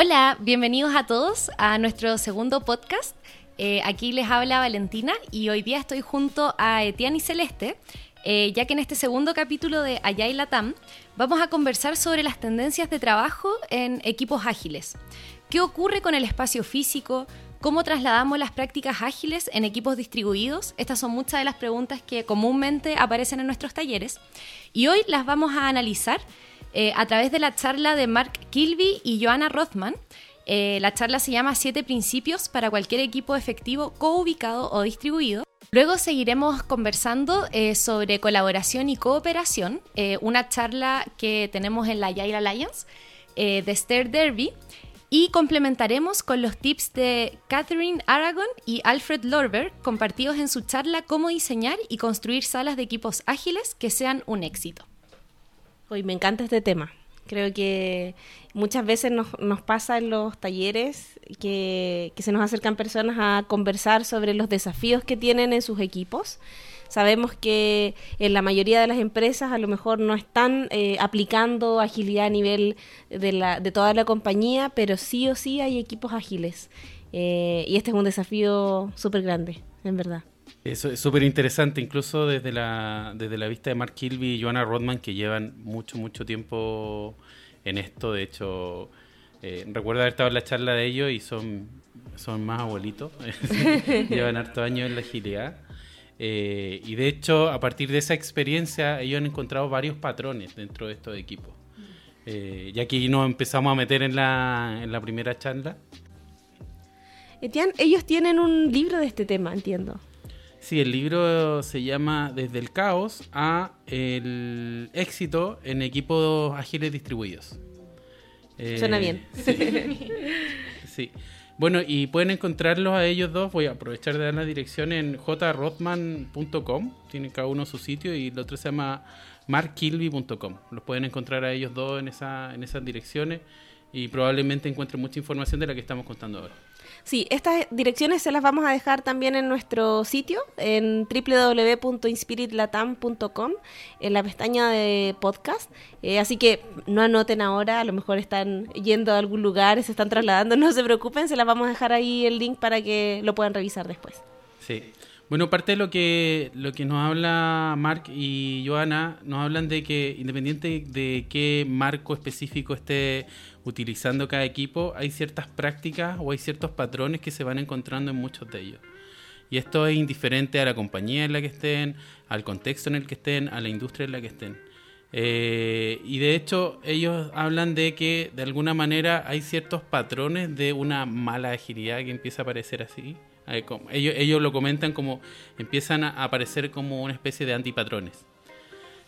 Hola, bienvenidos a todos a nuestro segundo podcast. Eh, aquí les habla Valentina y hoy día estoy junto a Etienne y Celeste, eh, ya que en este segundo capítulo de Allá y Latam vamos a conversar sobre las tendencias de trabajo en equipos ágiles. ¿Qué ocurre con el espacio físico? ¿Cómo trasladamos las prácticas ágiles en equipos distribuidos? Estas son muchas de las preguntas que comúnmente aparecen en nuestros talleres y hoy las vamos a analizar eh, a través de la charla de Mark Kilby y Joanna Rothman. Eh, la charla se llama Siete principios para cualquier equipo efectivo coubicado o distribuido. Luego seguiremos conversando eh, sobre colaboración y cooperación, una charla que tenemos en la Yale Alliance de Esther Derby. Y complementaremos con los tips de Catherine Aragon y Alfred Lorber, compartidos en su charla Cómo diseñar y construir salas de equipos ágiles que sean un éxito. Hoy me encanta este tema. Creo que muchas veces nos, nos pasa en los talleres que, que, se nos acercan personas a conversar sobre los desafíos que tienen en sus equipos. Sabemos que en la mayoría de las empresas a lo mejor no están eh, aplicando agilidad a nivel de, la, de toda la compañía, pero sí o sí hay equipos ágiles. Eh, y este es un desafío súper grande, en verdad. Eso es súper interesante, incluso desde la, desde la vista de Mark Kilby y Joanna Rodman, que llevan mucho, mucho tiempo en esto. De hecho, eh, recuerdo haber estado en la charla de ellos y son, son más abuelitos. llevan harto años en la agilidad. Eh, y de hecho, a partir de esa experiencia, ellos han encontrado varios patrones dentro de estos equipos. Eh, ya que nos empezamos a meter en la, en la primera charla. Etienne, ellos tienen un libro de este tema, entiendo. Sí, el libro se llama Desde el caos a el éxito en equipos ágiles distribuidos. Suena bien. Sí. Bueno, y pueden encontrarlos a ellos dos. Voy a aprovechar de dar la dirección en jrothman.com. Tienen cada uno su sitio y el otro se llama markkilby.com. Los pueden encontrar a ellos dos en, esa, en esas direcciones y probablemente encuentren mucha información de la que estamos contando ahora. Sí, estas direcciones se las vamos a dejar también en nuestro sitio, en www.inspiritlatam.com, en la pestaña de podcast. Eh, así que no anoten ahora, a lo mejor están yendo a algún lugar, se están trasladando, no se preocupen, se las vamos a dejar ahí el link para que lo puedan revisar después. Sí. Bueno, parte de lo que, lo que nos habla Mark y Joana, nos hablan de que independiente de qué marco específico esté utilizando cada equipo, hay ciertas prácticas o hay ciertos patrones que se van encontrando en muchos de ellos. Y esto es indiferente a la compañía en la que estén, al contexto en el que estén, a la industria en la que estén. Eh, y de hecho ellos hablan de que de alguna manera hay ciertos patrones de una mala agilidad que empieza a aparecer así ellos, ellos lo comentan como empiezan a aparecer como una especie de antipatrones.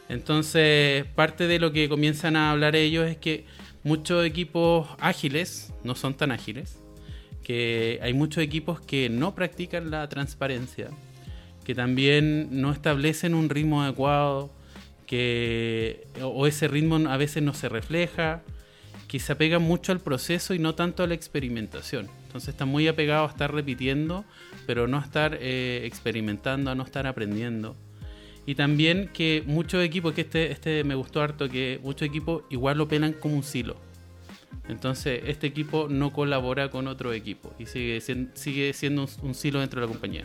Entonces, parte de lo que comienzan a hablar ellos es que muchos equipos ágiles no son tan ágiles, que hay muchos equipos que no practican la transparencia, que también no establecen un ritmo adecuado, que o ese ritmo a veces no se refleja, que se apegan mucho al proceso y no tanto a la experimentación. Entonces están muy apegados a estar repitiendo, pero no a estar eh, experimentando, a no estar aprendiendo. Y también que muchos equipos, que este, este me gustó harto, que muchos equipos igual lo pelan como un silo. Entonces este equipo no colabora con otro equipo y sigue, sigue siendo un silo dentro de la compañía.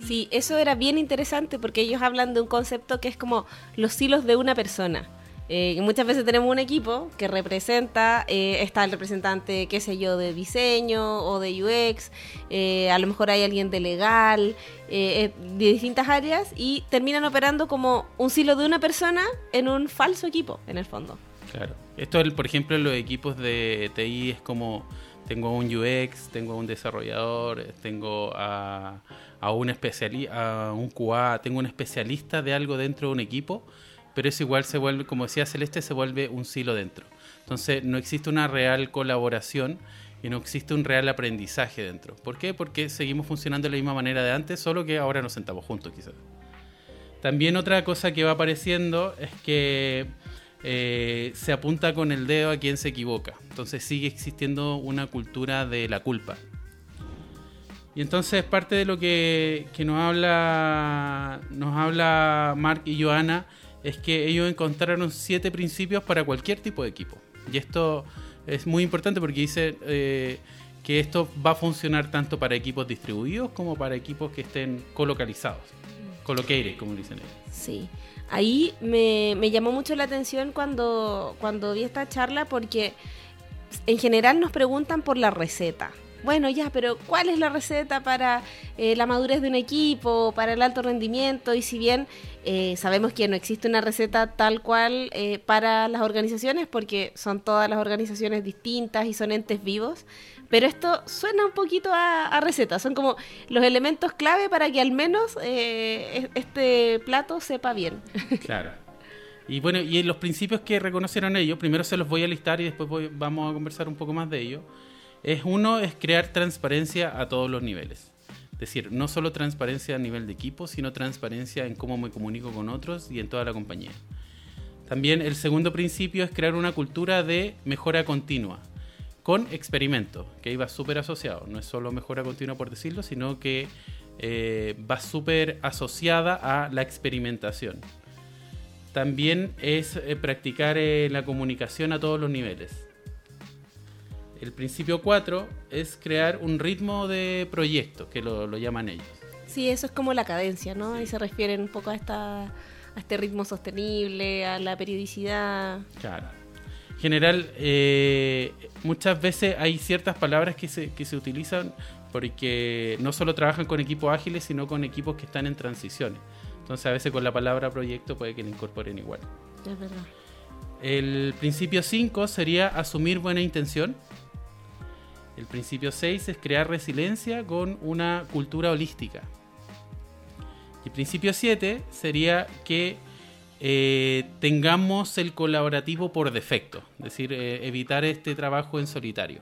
Sí, eso era bien interesante porque ellos hablan de un concepto que es como los silos de una persona. Eh, muchas veces tenemos un equipo que representa, eh, está el representante, qué sé yo, de diseño o de UX, eh, a lo mejor hay alguien de legal, de distintas áreas y terminan operando como un silo de una persona en un falso equipo, en el fondo. Claro. Esto, por ejemplo, en los equipos de TI es como tengo un UX, tengo un desarrollador, tengo a, a un especialista, a un QA, tengo un especialista de algo dentro de un equipo pero eso igual se vuelve, como decía Celeste, se vuelve un silo dentro. Entonces no existe una real colaboración y no existe un real aprendizaje dentro. ¿Por qué? Porque seguimos funcionando de la misma manera de antes, solo que ahora nos sentamos juntos quizás. También otra cosa que va apareciendo es que eh, se apunta con el dedo a quien se equivoca. Entonces sigue existiendo una cultura de la culpa. Y entonces parte de lo que, que nos habla nos habla Mark y Joana es que ellos encontraron siete principios para cualquier tipo de equipo. Y esto es muy importante porque dice eh, que esto va a funcionar tanto para equipos distribuidos como para equipos que estén colocalizados. Colocated, como dicen ellos. Sí. Ahí me, me llamó mucho la atención cuando, cuando vi esta charla porque en general nos preguntan por la receta. Bueno, ya, pero ¿cuál es la receta para eh, la madurez de un equipo, para el alto rendimiento? Y si bien eh, sabemos que no existe una receta tal cual eh, para las organizaciones, porque son todas las organizaciones distintas y son entes vivos, pero esto suena un poquito a, receta, son como los elementos clave para que al menos este plato sepa bien. Claro. Y bueno, y los principios que reconocieron ellos, primero se los voy a listar y después vamos a conversar un poco más de ellos es uno es crear transparencia a todos los niveles. Es decir, no solo transparencia a nivel de equipo, sino transparencia en cómo me comunico con otros y en toda la compañía. También el segundo principio es crear una cultura de mejora continua, con experimento, que ahí va súper asociado. No es solo mejora continua por decirlo, sino que eh, va súper asociada a la experimentación. También es eh, practicar eh, la comunicación a todos los niveles el principio 4 es crear un ritmo de proyecto, que lo, llaman ellos. Sí, eso es como la cadencia, ¿no? Ahí se refieren un poco a, esta, a este ritmo sostenible, a la periodicidad. Claro. En general, eh, muchas veces hay ciertas palabras que se, que se utilizan porque no solo trabajan con equipos ágiles, sino con equipos que están en transiciones. Entonces, a veces con la palabra proyecto puede que le incorporen igual. Es verdad. El principio 5 sería asumir buena intención. El principio 6 es crear resiliencia con una cultura holística. Y el principio 7 sería que eh, tengamos el colaborativo por defecto, es decir, eh, evitar este trabajo en solitario.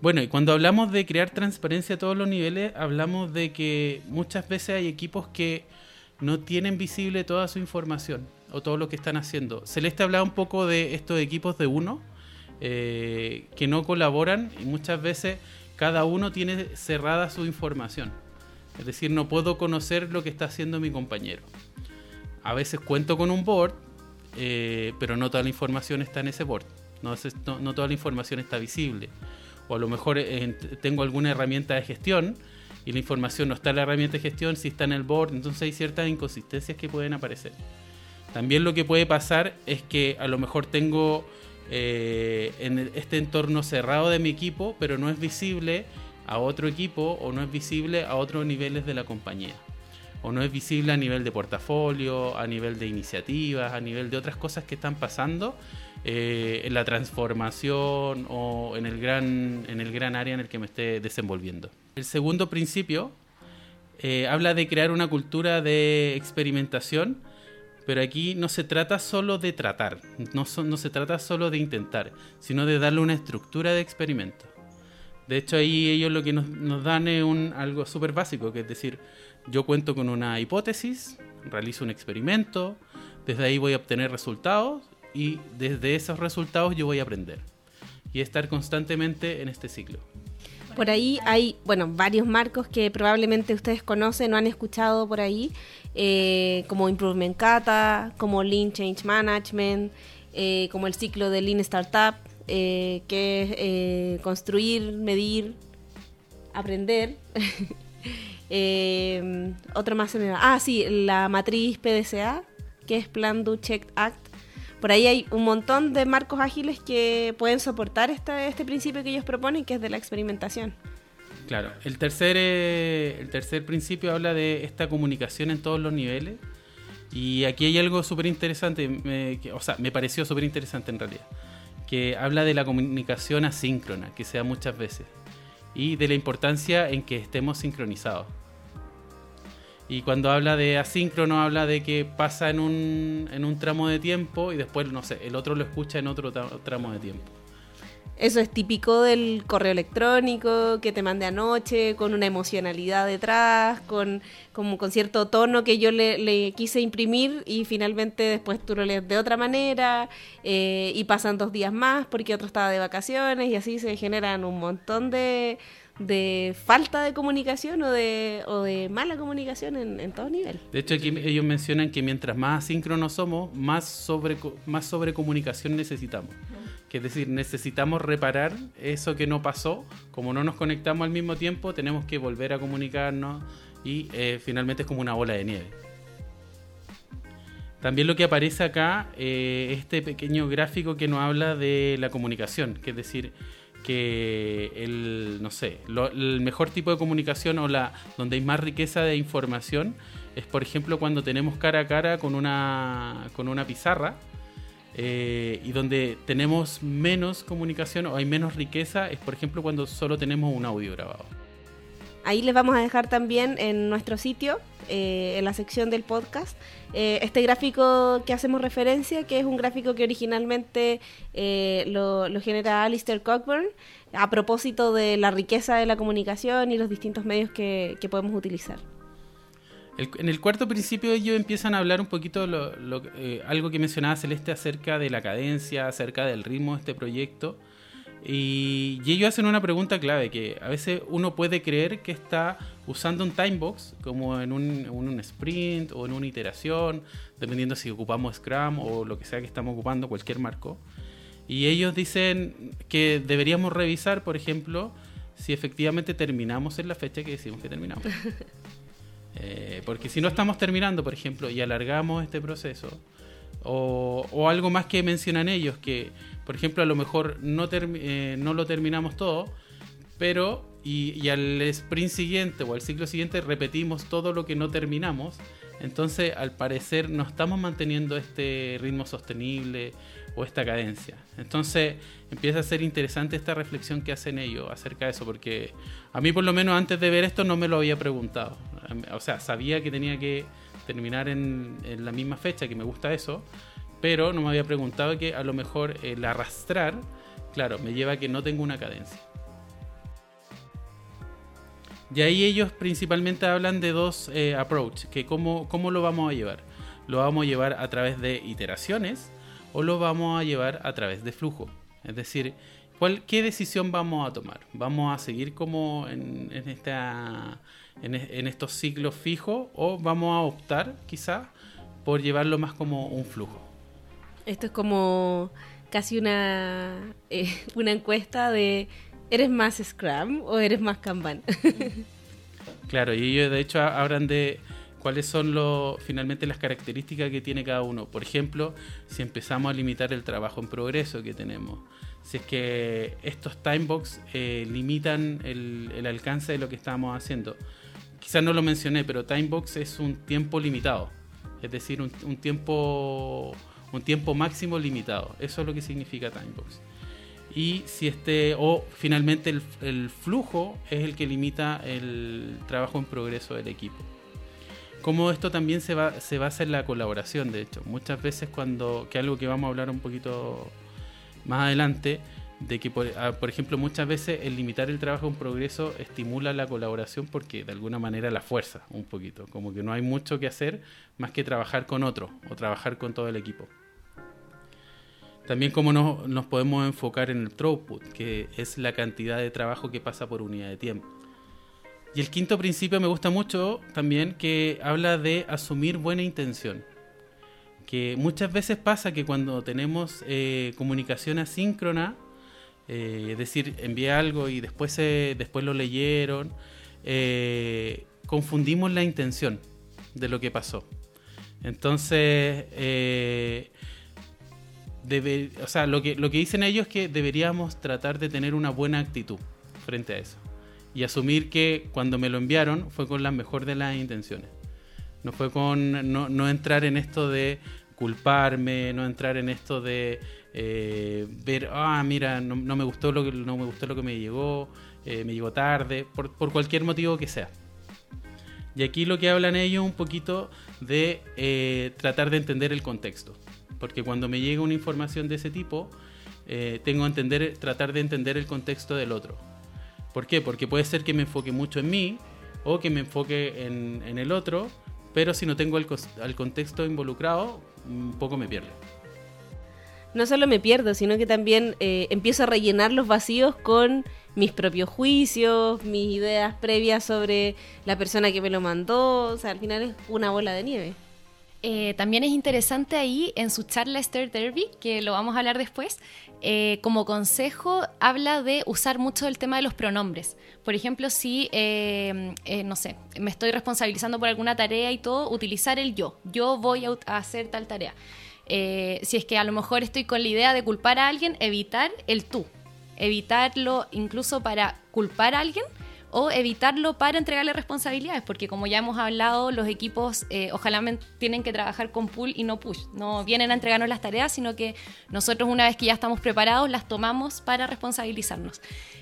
Bueno, y cuando hablamos de crear transparencia a todos los niveles, hablamos de que muchas veces hay equipos que no tienen visible toda su información o todo lo que están haciendo. Celeste hablaba un poco de estos equipos de uno, eh, que no colaboran y muchas veces cada uno tiene cerrada su información. Es decir, no puedo conocer lo que está haciendo mi compañero. A veces cuento con un board, eh, pero no toda la información está en ese board. No, no, toda la información está visible. O a lo mejor eh, tengo alguna herramienta de gestión y la información no está en la herramienta de gestión, si está en el board. Entonces hay ciertas inconsistencias que pueden aparecer. También lo que puede pasar es que a lo mejor tengo eh, en este entorno cerrado de mi equipo, pero no es visible a otro equipo o no es visible a otros niveles de la compañía. O no es visible a nivel de portafolio, a nivel de iniciativas, a nivel de otras cosas que están pasando eh, en la transformación o en el, gran, en el gran área en el que me esté desenvolviendo. El segundo principio eh, habla de crear una cultura de experimentación pero aquí no se trata solo de tratar, no, no se trata solo de intentar, sino de darle una estructura de experimento. De hecho, ahí ellos lo que nos, dan es un, algo súper básico, que es decir, yo cuento con una hipótesis, realizo un experimento, desde ahí voy a obtener resultados y desde esos resultados yo voy a aprender. Y estar constantemente en este ciclo. Por ahí hay, bueno, varios marcos que probablemente ustedes conocen o han escuchado por ahí, eh, como Improvement Kata, como Lean Change Management, eh, como el ciclo de Lean Startup, eh, que es construir, medir, aprender. otro más se me va. Ah, sí, la matriz PDCA, que es Plan, Do, Check, Act por ahí hay un montón de marcos ágiles que pueden soportar este principio que ellos proponen, que es de la experimentación. Claro, el tercer, eh, el tercer principio habla de esta comunicación en todos los niveles. Y aquí hay algo súper interesante, o sea, me pareció súper interesante en realidad, que habla de la comunicación asíncrona, que se da muchas veces, y de la importancia en que estemos sincronizados. Y cuando habla de asíncrono, habla de que pasa en un, en un tramo de tiempo y después, no sé, el otro lo escucha en otro tramo de tiempo. Eso es típico del correo electrónico que te mandé anoche, con una emocionalidad detrás, con, como con cierto tono que yo le, quise imprimir y finalmente después tú lo lees de otra manera eh, y pasan dos días más porque otro estaba de vacaciones y así se generan un montón de, de falta de comunicación o de, o de mala comunicación en, en todo nivel. De hecho, aquí ellos mencionan que mientras más asíncronos somos, más sobre, más sobre comunicación necesitamos. Que es decir, necesitamos reparar eso que no pasó, como no nos conectamos al mismo tiempo, tenemos que volver a comunicarnos y eh, finalmente es como una bola de nieve. También lo que aparece acá, eh, este pequeño gráfico que nos habla de la comunicación, que es decir, que el, no sé, el mejor tipo de comunicación o la donde hay más riqueza de información es, por ejemplo, cuando tenemos cara a cara con una, con una pizarra eh, y donde tenemos menos comunicación o hay menos riqueza es, por ejemplo, cuando solo tenemos un audio grabado. Ahí les vamos a dejar también en nuestro sitio, eh, en la sección del podcast, eh, este gráfico que hacemos referencia, que es un gráfico que originalmente lo, genera Alistair Cockburn a propósito de la riqueza de la comunicación y los distintos medios que, podemos utilizar. En el cuarto principio ellos empiezan a hablar un poquito algo que mencionaba Celeste acerca de la cadencia, acerca del ritmo de este proyecto y, ellos hacen una pregunta clave, que a veces uno puede creer que está usando un timebox como en un, sprint o en una iteración, dependiendo si ocupamos Scrum o lo que sea que estamos ocupando, cualquier marco. Y ellos dicen que deberíamos revisar, por ejemplo, si efectivamente terminamos en la fecha que decimos que terminamos. Eh, porque si no estamos terminando, por ejemplo, y alargamos este proceso, o, algo más que mencionan ellos, que por ejemplo, a lo mejor no, eh, no lo terminamos todo, pero y, al sprint siguiente o al ciclo siguiente repetimos todo lo que no terminamos. Entonces, al parecer, no estamos manteniendo este ritmo sostenible o esta cadencia. Entonces, empieza a ser interesante esta reflexión que hacen ellos acerca de eso, porque a mí, por lo menos, antes de ver esto, no me lo había preguntado. O sea, sabía que tenía que terminar en, en la misma fecha, que me gusta eso, pero no me había preguntado que a lo mejor el arrastrar, claro, me lleva a que no tengo una cadencia. Y ahí ellos principalmente hablan de dos eh, approach, que cómo, cómo lo vamos a llevar. ¿Lo vamos a llevar a través de iteraciones o lo vamos a llevar a través de flujo? Es decir, ¿cuál, ¿qué decisión vamos a tomar? ¿Vamos a seguir como en, esta, en, en estos ciclos fijos o vamos a optar quizá por llevarlo más como un flujo? Esto es como casi una, eh, una encuesta de ¿eres más Scrum o eres más Kanban? claro, y ellos de hecho hablan de cuáles son lo, finalmente las características que tiene cada uno. Por ejemplo, si empezamos a limitar el trabajo en progreso que tenemos, si es que estos timebox eh, limitan el, el, alcance de lo que estamos haciendo. Quizás no lo mencioné, pero timebox es un tiempo limitado, es decir, un, un tiempo un tiempo máximo limitado. Eso es lo que significa timebox. Y si este, o finalmente el, flujo es el que limita el trabajo en progreso del equipo. Como esto también se, va, se basa en la colaboración, de hecho. Muchas veces cuando, que algo que vamos a hablar un poquito más adelante, de que, por, ah, por, ejemplo, muchas veces el limitar el trabajo en progreso estimula la colaboración porque de alguna manera la fuerza un poquito, como que no hay mucho que hacer más que trabajar con otro o trabajar con todo el equipo. También como nos, podemos enfocar en el throughput, que es la cantidad de trabajo que pasa por unidad de tiempo. Y el quinto principio me gusta mucho también que habla de asumir buena intención. Que muchas veces pasa que cuando tenemos eh, comunicación asíncrona, eh, es decir, envié algo y después, después lo leyeron, eh, confundimos la intención de lo que pasó. Entonces, o sea, lo que, lo que dicen ellos es que deberíamos tratar de tener una buena actitud frente a eso. Y asumir que cuando me lo enviaron fue con la mejor de las intenciones. No fue con no, entrar en esto de culparme, no entrar en esto de eh, ver, ah, mira, no, me gustó lo que no me gustó lo que me llegó, eh, me llegó tarde, por, por, cualquier motivo que sea. Y aquí lo que hablan ellos un poquito de eh, tratar de entender el contexto porque cuando me llega una información de ese tipo, eh, tengo que entender, tratar de entender el contexto del otro. ¿Por qué? Porque puede ser que me enfoque mucho en mí o que me enfoque en, el otro, pero si no tengo el, contexto involucrado, un poco me pierdo. No solo me pierdo, sino que también eh, empiezo a rellenar los vacíos con mis propios juicios, mis ideas previas sobre la persona que me lo mandó. O sea, al final es una bola de nieve. Eh, también es interesante ahí en su charla Esther Derby, que lo vamos a hablar después, eh, como consejo habla de usar mucho el tema de los pronombres. Por ejemplo, si, eh, no sé, me estoy responsabilizando por alguna tarea y todo, utilizar el yo. Yo voy a, hacer tal tarea. si es que a lo mejor estoy con la idea de culpar a alguien, evitar el tú. Evitarlo incluso para culpar a alguien o evitarlo para entregarle responsabilidades, porque como ya hemos hablado, los equipos eh, ojalá tienen que trabajar con pull y no push. No vienen a entregarnos las tareas, sino que nosotros una vez que ya estamos preparados, las tomamos para responsabilizarnos.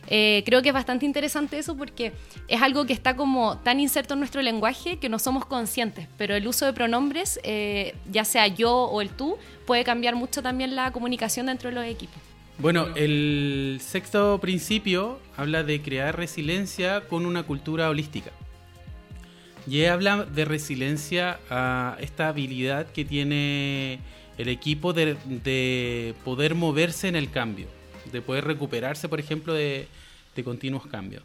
Eh, creo que es bastante interesante eso porque es algo que está como tan inserto en nuestro lenguaje que no somos conscientes, pero el uso de pronombres, eh, ya sea yo o el tú, puede cambiar mucho también la comunicación dentro de los equipos. Bueno, el sexto principio habla de crear resiliencia con una cultura holística. Y habla de resiliencia a esta habilidad que tiene el equipo de, poder moverse en el cambio, de poder recuperarse, por ejemplo, de, de continuos cambios.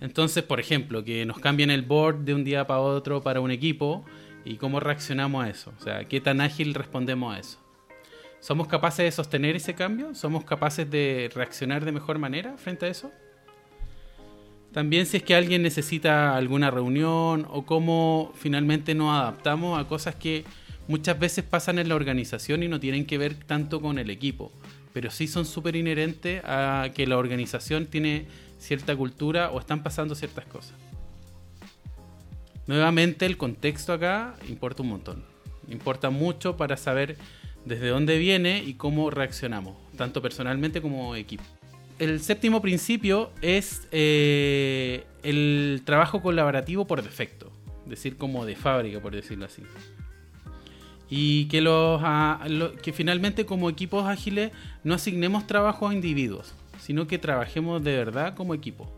Entonces, por ejemplo, que nos cambien el board de un día para otro para un equipo y cómo reaccionamos a eso. O sea, qué tan ágil respondemos a eso. ¿Somos capaces de sostener ese cambio? ¿Somos capaces de reaccionar de mejor manera frente a eso? También si es que alguien necesita alguna reunión o cómo finalmente nos adaptamos a cosas que muchas veces pasan en la organización y no tienen que ver tanto con el equipo, pero sí son súper inherentes a que la organización tiene cierta cultura o están pasando ciertas cosas. Nuevamente el contexto acá importa un montón. Importa mucho para saber desde dónde viene y cómo reaccionamos, tanto personalmente como equipo. El séptimo principio es eh, el trabajo colaborativo por defecto, decir, como de fábrica, por decirlo así. Y que, los, que finalmente como equipos ágiles no asignemos trabajo a individuos, sino que trabajemos de verdad como equipo.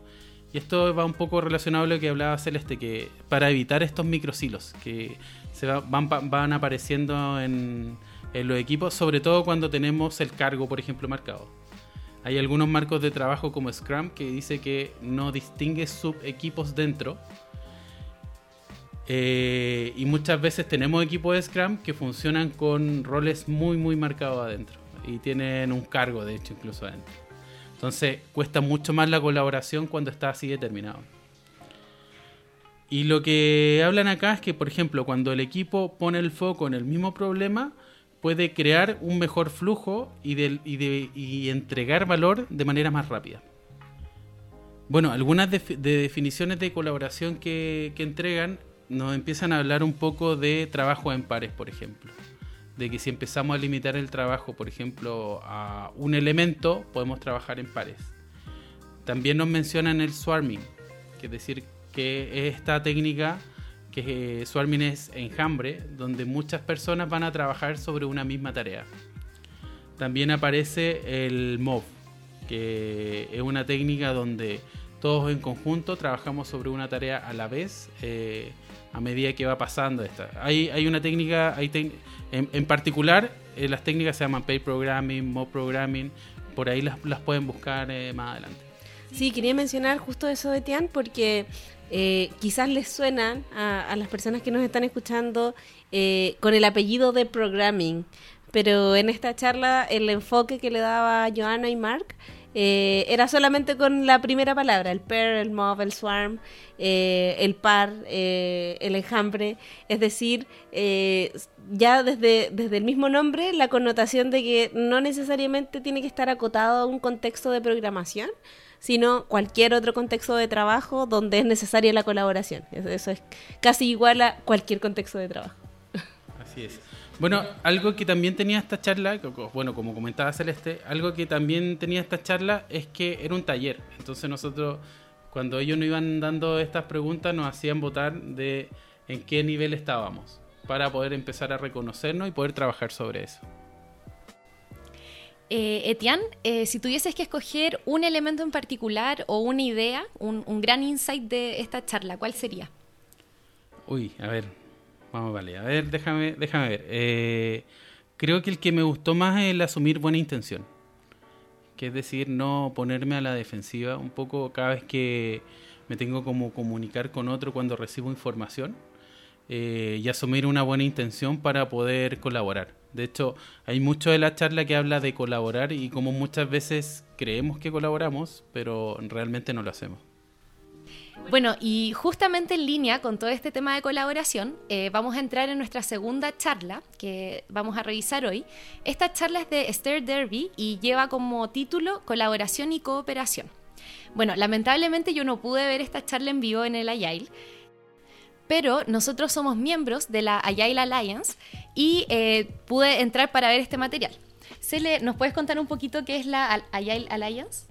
Y esto va un poco relacionado a lo que hablaba Celeste, que para evitar estos microsilos que se van, van apareciendo en, en los equipos, sobre todo cuando tenemos el cargo, por ejemplo, marcado. Hay algunos marcos de trabajo como Scrum que dice que no distingue subequipos dentro. Eh, y muchas veces tenemos equipos de Scrum que funcionan con roles muy, muy marcados adentro. Y tienen un cargo, de hecho, incluso adentro. Entonces cuesta mucho más la colaboración cuando está así determinado. Y lo que hablan acá es que, por ejemplo, cuando el equipo pone el foco en el mismo problema, puede crear un mejor flujo y, y, entregar valor de manera más rápida. Bueno, algunas de, definiciones de colaboración que, entregan nos empiezan a hablar un poco de trabajo en pares, por ejemplo. De que si empezamos a limitar el trabajo, por ejemplo, a un elemento, podemos trabajar en pares. También nos mencionan el swarming, que es decir, que es esta técnica que Swarming es enjambre, donde muchas personas van a trabajar sobre una misma tarea. También aparece el MOV, que es una técnica donde todos en conjunto trabajamos sobre una tarea a la vez eh, a medida que va pasando esta. Hay, hay una técnica, hay en, particular eh, las técnicas se llaman Pay Programming, MOV Programming, por ahí las, pueden buscar eh, más adelante. Sí, quería mencionar justo eso de Tian porque eh, quizás les suenan a, las personas que nos están escuchando eh, con el apellido de programming, pero en esta charla el enfoque que le daba Joanna y Mark eh, era solamente con la primera palabra, el pair, el mob, el swarm, el par, el enjambre, es decir, ya desde, desde el mismo nombre la connotación de que no necesariamente tiene que estar acotado a un contexto de programación, sino cualquier otro contexto de trabajo donde es necesaria la colaboración. Eso es casi igual a cualquier contexto de trabajo. Así es. Bueno, algo que también tenía esta charla, bueno, como comentaba Celeste, algo que también tenía esta charla es que era un taller. Entonces nosotros, cuando ellos nos iban dando estas preguntas, nos hacían votar de en qué nivel estábamos para poder empezar a reconocernos y poder trabajar sobre eso. Eh, Etienne, eh, si tuvieses que escoger un elemento en particular o una idea, un, gran insight de esta charla, ¿cuál sería? Uy, a ver, vamos, vale, a ver, déjame, déjame ver. Eh, creo que el que me gustó más es el asumir buena intención, que es decir, no ponerme a la defensiva un poco cada vez que me tengo como comunicar con otro cuando recibo información. eh, y asumir una buena intención para poder colaborar. De hecho, hay mucho de la charla que habla de colaborar y como muchas veces creemos que colaboramos, pero realmente no lo hacemos. Bueno, y justamente en línea con todo este tema de colaboración, eh, vamos a entrar en nuestra segunda charla que vamos a revisar hoy. Esta charla es de Esther Derby y lleva como título Colaboración y Cooperación. Bueno, lamentablemente yo no pude ver esta charla en vivo en el Agile, pero nosotros somos miembros de la Agile Alliance y eh, pude entrar para ver este material. Cele, ¿nos puedes contar un poquito qué es la Agile Alliance?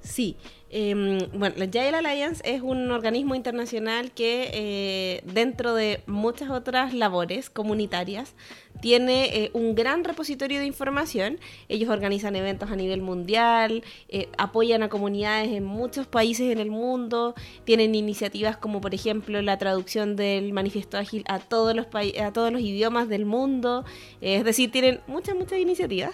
Sí, Em, bueno, la Agile Alliance es un organismo internacional que eh, dentro de muchas otras labores comunitarias tiene eh, un gran repositorio de información. Ellos organizan eventos a nivel mundial, eh, apoyan a comunidades en muchos países en el mundo, tienen iniciativas como por ejemplo la traducción del manifiesto ágil a todos los, a todos los idiomas del mundo. es decir, tienen muchas, muchas iniciativas.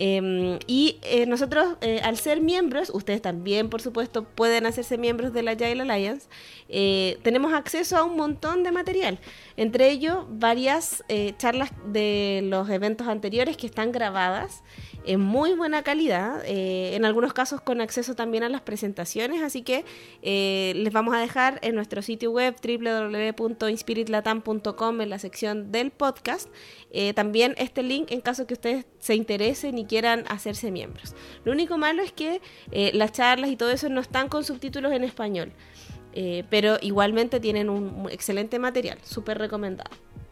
Em, y nosotros, al ser miembros, ustedes también, por supuesto, pueden hacerse miembros de la Agile Alliance, eh, tenemos acceso a un montón de material. Entre ellos, varias eh, charlas de los eventos anteriores que están grabadas en muy buena calidad, eh, en algunos casos con acceso también a las presentaciones, así que les vamos a dejar en nuestro sitio web www.inspiritlatam.com en la sección del podcast también este link en caso que ustedes se interesen y quieran hacerse miembros. Lo único malo es que las charlas y todo eso no están con subtítulos en español. Eh, pero igualmente tienen un excelente material, súper recomendado.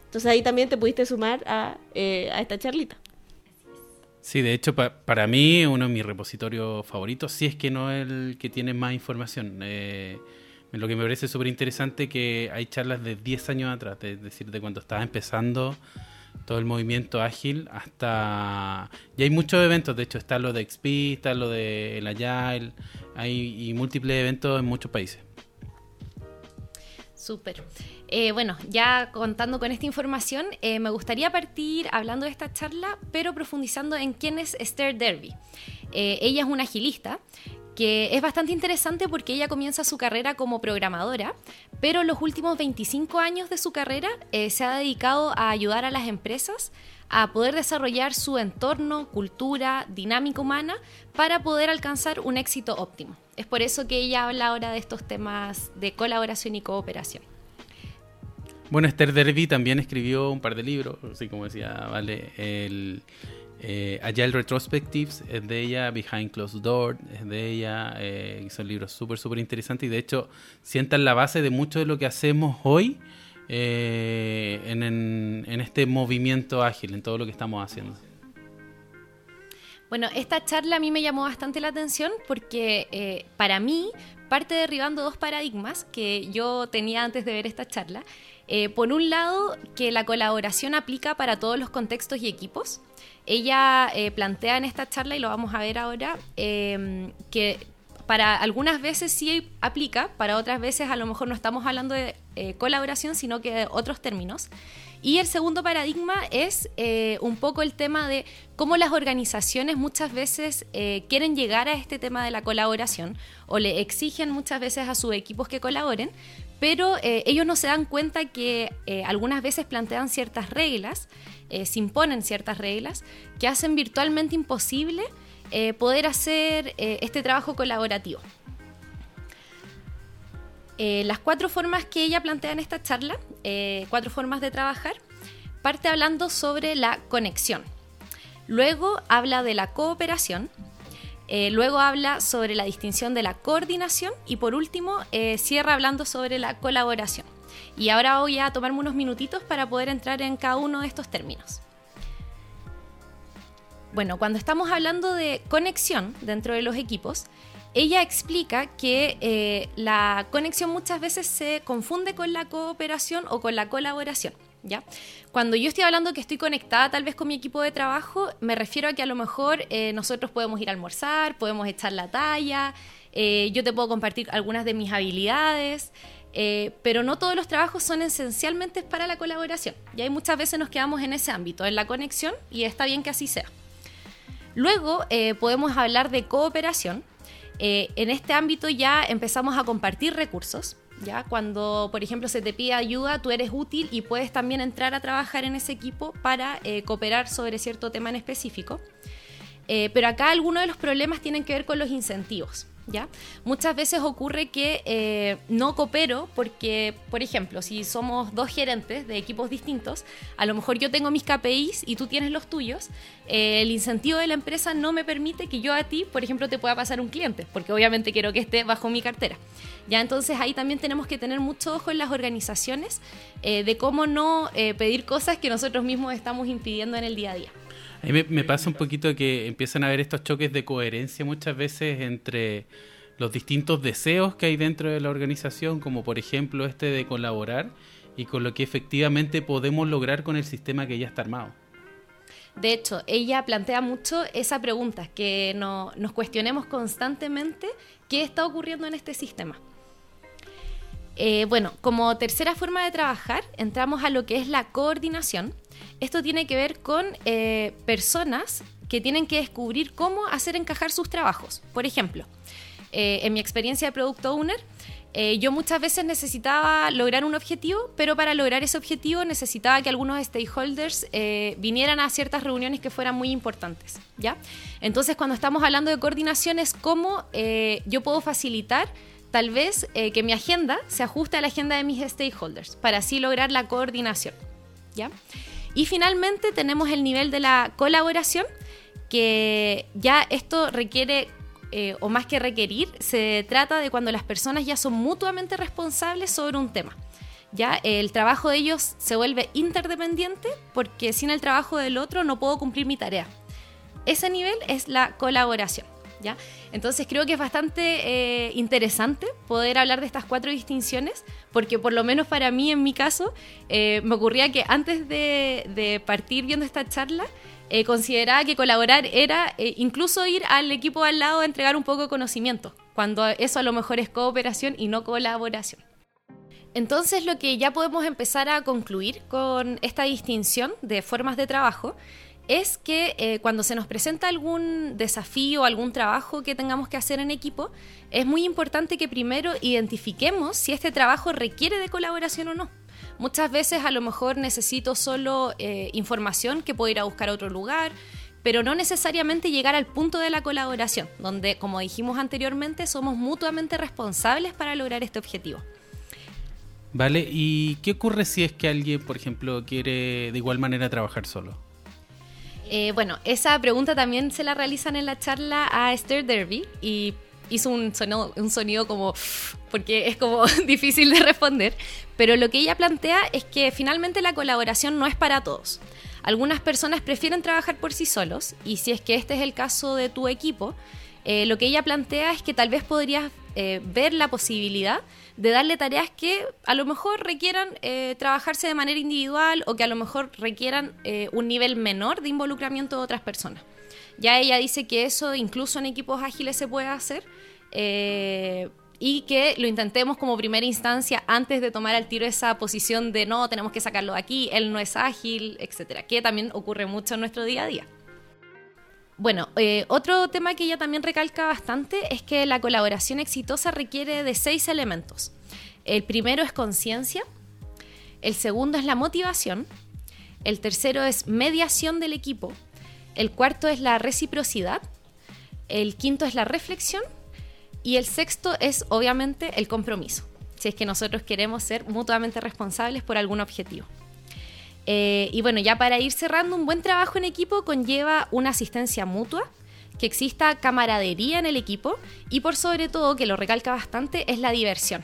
Entonces ahí también te pudiste sumar a, eh, esta charlita. Sí, de hecho, para mí uno de mis repositorios favoritos, si es que no es el que tiene más información. Eh, lo que me parece súper interesante que hay charlas de 10 años atrás, es decir, de cuando estaba empezando todo el movimiento ágil hasta... Y hay muchos eventos, de hecho está lo de XP, está lo de el Agile, hay y múltiples eventos en muchos países. Súper. Eh, bueno, ya contando con esta información, eh, me gustaría partir hablando de esta charla, pero profundizando en quién es Esther Derby. Eh, ella es una agilista que es bastante interesante porque ella comienza su carrera como programadora, pero los últimos 25 años de su carrera se ha dedicado a ayudar a las empresas a poder desarrollar su entorno, cultura, dinámica humana para poder alcanzar un éxito óptimo. Es por eso que ella habla ahora de estos temas de colaboración y cooperación. Bueno, Esther Derby también escribió un par de libros, así como decía, vale, el eh, Agile Retrospectives es de ella, Behind Closed Door es de ella, eh, son libros súper, súper interesantes y de hecho sientan la base de mucho de lo que hacemos hoy eh, en, este movimiento ágil, en todo lo que estamos haciendo. Bueno, esta charla a mí me llamó bastante la atención porque eh, para mí parte derribando dos paradigmas que yo tenía antes de ver esta charla. Eh, por un lado, que la colaboración aplica para todos los contextos y equipos. Ella plantea en esta charla, y lo vamos a ver ahora, que para algunas veces sí aplica, para otras veces a lo mejor no estamos hablando de eh, colaboración, sino que de otros términos. Y el segundo paradigma es eh, un poco el tema de cómo las organizaciones muchas veces eh, quieren llegar a este tema de la colaboración o le exigen muchas veces a sus equipos que colaboren, pero ellos no se dan cuenta que algunas veces plantean ciertas reglas, se imponen ciertas reglas que hacen virtualmente imposible eh, poder hacer eh, este trabajo colaborativo. Eh, las cuatro formas que ella plantea en esta charla, cuatro formas de trabajar, parte hablando sobre la conexión. Luego habla de la cooperación, luego habla sobre la distinción de la coordinación y por último cierra hablando sobre la colaboración. Y ahora voy a tomarme unos minutitos para poder entrar en cada uno de estos términos. Bueno, cuando estamos hablando de conexión dentro de los equipos, ella explica que eh, la conexión muchas veces se confunde con la cooperación o con la colaboración. ¿Ya? Cuando yo estoy hablando que estoy conectada tal vez con mi equipo de trabajo, me refiero a que a lo mejor eh, nosotros podemos ir a almorzar, podemos echar la talla, eh, yo te puedo compartir algunas de mis habilidades, pero no todos los trabajos son esencialmente para la colaboración. Y hay muchas veces nos quedamos en ese ámbito, en la conexión, y está bien que así sea. Luego eh, podemos hablar de cooperación Eh, en este ámbito ya empezamos a compartir recursos. ¿ya? Cuando, por ejemplo, se te pide ayuda, tú eres útil y puedes también entrar a trabajar en ese equipo para eh, cooperar sobre cierto tema en específico. Pero acá algunos de los problemas tienen que ver con los incentivos. Muchas veces ocurre que eh, no coopero porque, por ejemplo, si somos dos gerentes de equipos distintos, a lo mejor yo tengo mis KPIs y tú tienes los tuyos, eh, el incentivo de la empresa no me permite que yo a ti, por ejemplo, te pueda pasar un cliente, porque obviamente quiero que esté bajo mi cartera. Ya entonces ahí también tenemos que tener mucho ojo en las organizaciones de cómo no pedir cosas que nosotros mismos estamos impidiendo en el día a día. A me, pasa un poquito que empiezan a haber estos choques de coherencia muchas veces entre los distintos deseos que hay dentro de la organización, como por ejemplo este de colaborar, y con lo que efectivamente podemos lograr con el sistema que ya está armado. De hecho, ella plantea mucho esa pregunta, que nos cuestionemos constantemente qué está ocurriendo en este sistema. Eh, bueno, como tercera forma de trabajar, entramos a lo que es la coordinación, esto tiene que ver con eh, personas que tienen que descubrir cómo hacer encajar sus trabajos. Por ejemplo, eh, en mi experiencia de Product Owner, eh, yo muchas veces necesitaba lograr un objetivo, pero para lograr ese objetivo necesitaba que algunos stakeholders vinieran a ciertas reuniones que fueran muy importantes. ¿ya? Entonces, cuando estamos hablando de coordinación, es cómo yo puedo facilitar tal vez que mi agenda se ajuste a la agenda de mis stakeholders, para así lograr la coordinación. ¿ya? Y finalmente tenemos el nivel de la colaboración, que ya esto requiere, eh, o más que requerir, se trata de cuando las personas ya son mutuamente responsables sobre un tema. Ya el trabajo de ellos se vuelve interdependiente porque sin el trabajo del otro no puedo cumplir mi tarea. Ese nivel es la colaboración. ¿Ya? Entonces creo que es bastante eh, interesante poder hablar de estas cuatro distinciones porque por lo menos para mí, en mi caso, eh, me ocurría que antes de, partir viendo esta charla, eh, consideraba que colaborar era eh, incluso ir al equipo al lado a entregar un poco de conocimiento, cuando eso a lo mejor es cooperación y no colaboración. Entonces lo que ya podemos empezar a concluir con esta distinción de formas de trabajo es que eh, cuando se nos presenta algún desafío, algún trabajo que tengamos que hacer en equipo, es muy importante que primero identifiquemos si este trabajo requiere de colaboración o no. Muchas veces a lo mejor necesito solo eh, información que puedo ir a buscar a otro lugar, pero no necesariamente llegar al punto de la colaboración, donde, como dijimos anteriormente, somos mutuamente responsables para lograr este objetivo. Vale, ¿y qué ocurre si es que alguien, por ejemplo, quiere de igual manera trabajar solo? Eh, bueno, esa pregunta también se la realizan en la charla a Esther Derby y hizo un sonido, un sonido como, porque es como difícil de responder, pero lo que ella plantea es que finalmente la colaboración no es para todos. Algunas personas prefieren trabajar por sí solos y si es que este es el caso de tu equipo, eh, lo que ella plantea es que tal vez podrías eh, ver la posibilidad de darle tareas que a lo mejor requieran eh, trabajarse de manera individual o que a lo mejor requieran eh, un nivel menor de involucramiento de otras personas. Ya ella dice que eso incluso en equipos ágiles se puede hacer y que lo intentemos como primera instancia antes de tomar al tiro esa posición de no, tenemos que sacarlo de aquí, él no es ágil, etcétera, que también ocurre mucho en nuestro día a día. Bueno, eh, otro tema que ella también recalca bastante es que la colaboración exitosa requiere de seis elementos. El primero es conciencia, el segundo es la motivación, el tercero es mediación del equipo, el cuarto es la reciprocidad, el quinto es la reflexión y el sexto es obviamente el compromiso, si es que nosotros queremos ser mutuamente responsables por algún objetivo. Eh, y bueno, ya para ir cerrando, un buen trabajo en equipo conlleva una asistencia mutua, que exista camaradería en el equipo y por sobre todo, que lo recalca bastante, es la diversión.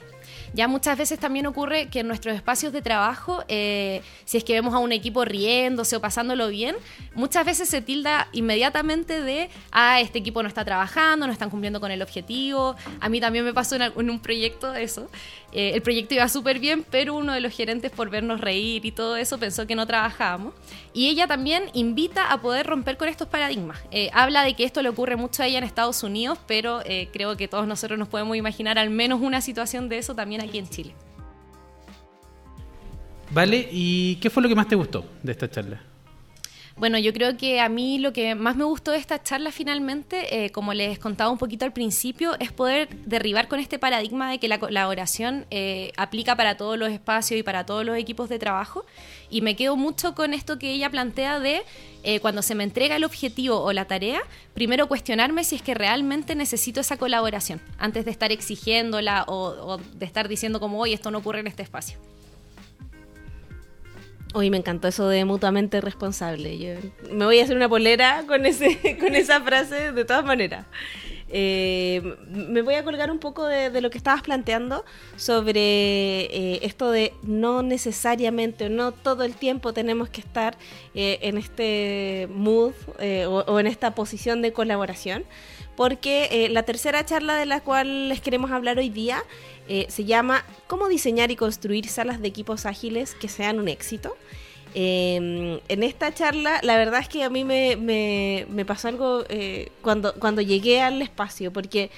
Ya muchas veces también ocurre que en nuestros espacios de trabajo, eh, si es que vemos a un equipo riéndose o pasándolo bien, muchas veces se tilda inmediatamente de, ah, este equipo no está trabajando, no están cumpliendo con el objetivo. A mí también me pasó en, un proyecto de eso. Eh, el proyecto iba súper bien, pero uno de los gerentes por vernos reír y todo eso pensó que no trabajábamos. Y ella también invita a poder romper con estos paradigmas. Eh, habla de que esto le ocurre mucho a ella en Estados Unidos, pero creo que todos nosotros nos podemos imaginar al menos una situación de eso también aquí en Chile. Vale, ¿y qué fue lo que más te gustó de esta charla? Bueno, yo creo que a mí lo que más me gustó de esta charla finalmente, eh, como les contaba un poquito al principio, es poder derribar con este paradigma de que la colaboración eh, aplica para todos los espacios y para todos los equipos de trabajo. Y me quedo mucho con esto que ella plantea de eh, cuando se me entrega el objetivo o la tarea, primero cuestionarme si es que realmente necesito esa colaboración, antes de estar exigiéndola o, o de estar diciendo como, hoy esto no ocurre en este espacio. Hoy me encantó eso de mutuamente responsable. Yo me voy a hacer una polera con, ese, con esa frase de todas maneras. Eh, me voy a colgar un poco de, lo que estabas planteando sobre eh, esto de no necesariamente o no todo el tiempo tenemos que estar eh, en este mood o, en esta posición de colaboración, porque la tercera charla de la cual les queremos hablar hoy día eh, se llama Cómo diseñar y construir salas de equipos ágiles que sean un éxito. Em, en esta charla, la verdad es que a mí me, pasó algo eh, cuando, cuando llegué al espacio, porque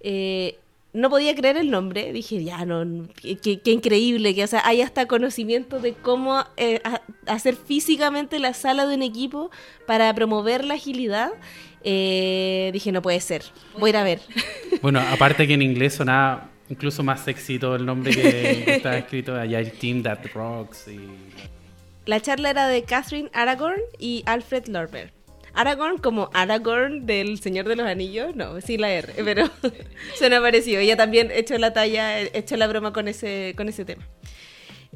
eh, no podía creer el nombre. Dije, ya, no, qué, increíble que o sea, hay hasta conocimiento de cómo hacer físicamente la sala de un equipo para promover la agilidad. dije, no puede ser, voy a ir a ver. Bueno, aparte que en inglés sonaba incluso más sexy todo el nombre que, está escrito allá, el Team That Rocks. La charla era de Catherine Aragorn y Alfred Lorber. Aragorn como Aragorn del Señor de los Anillos, no, sí la R, pero suena parecido. Ella también echó la talla, echó la broma con ese, con ese tema.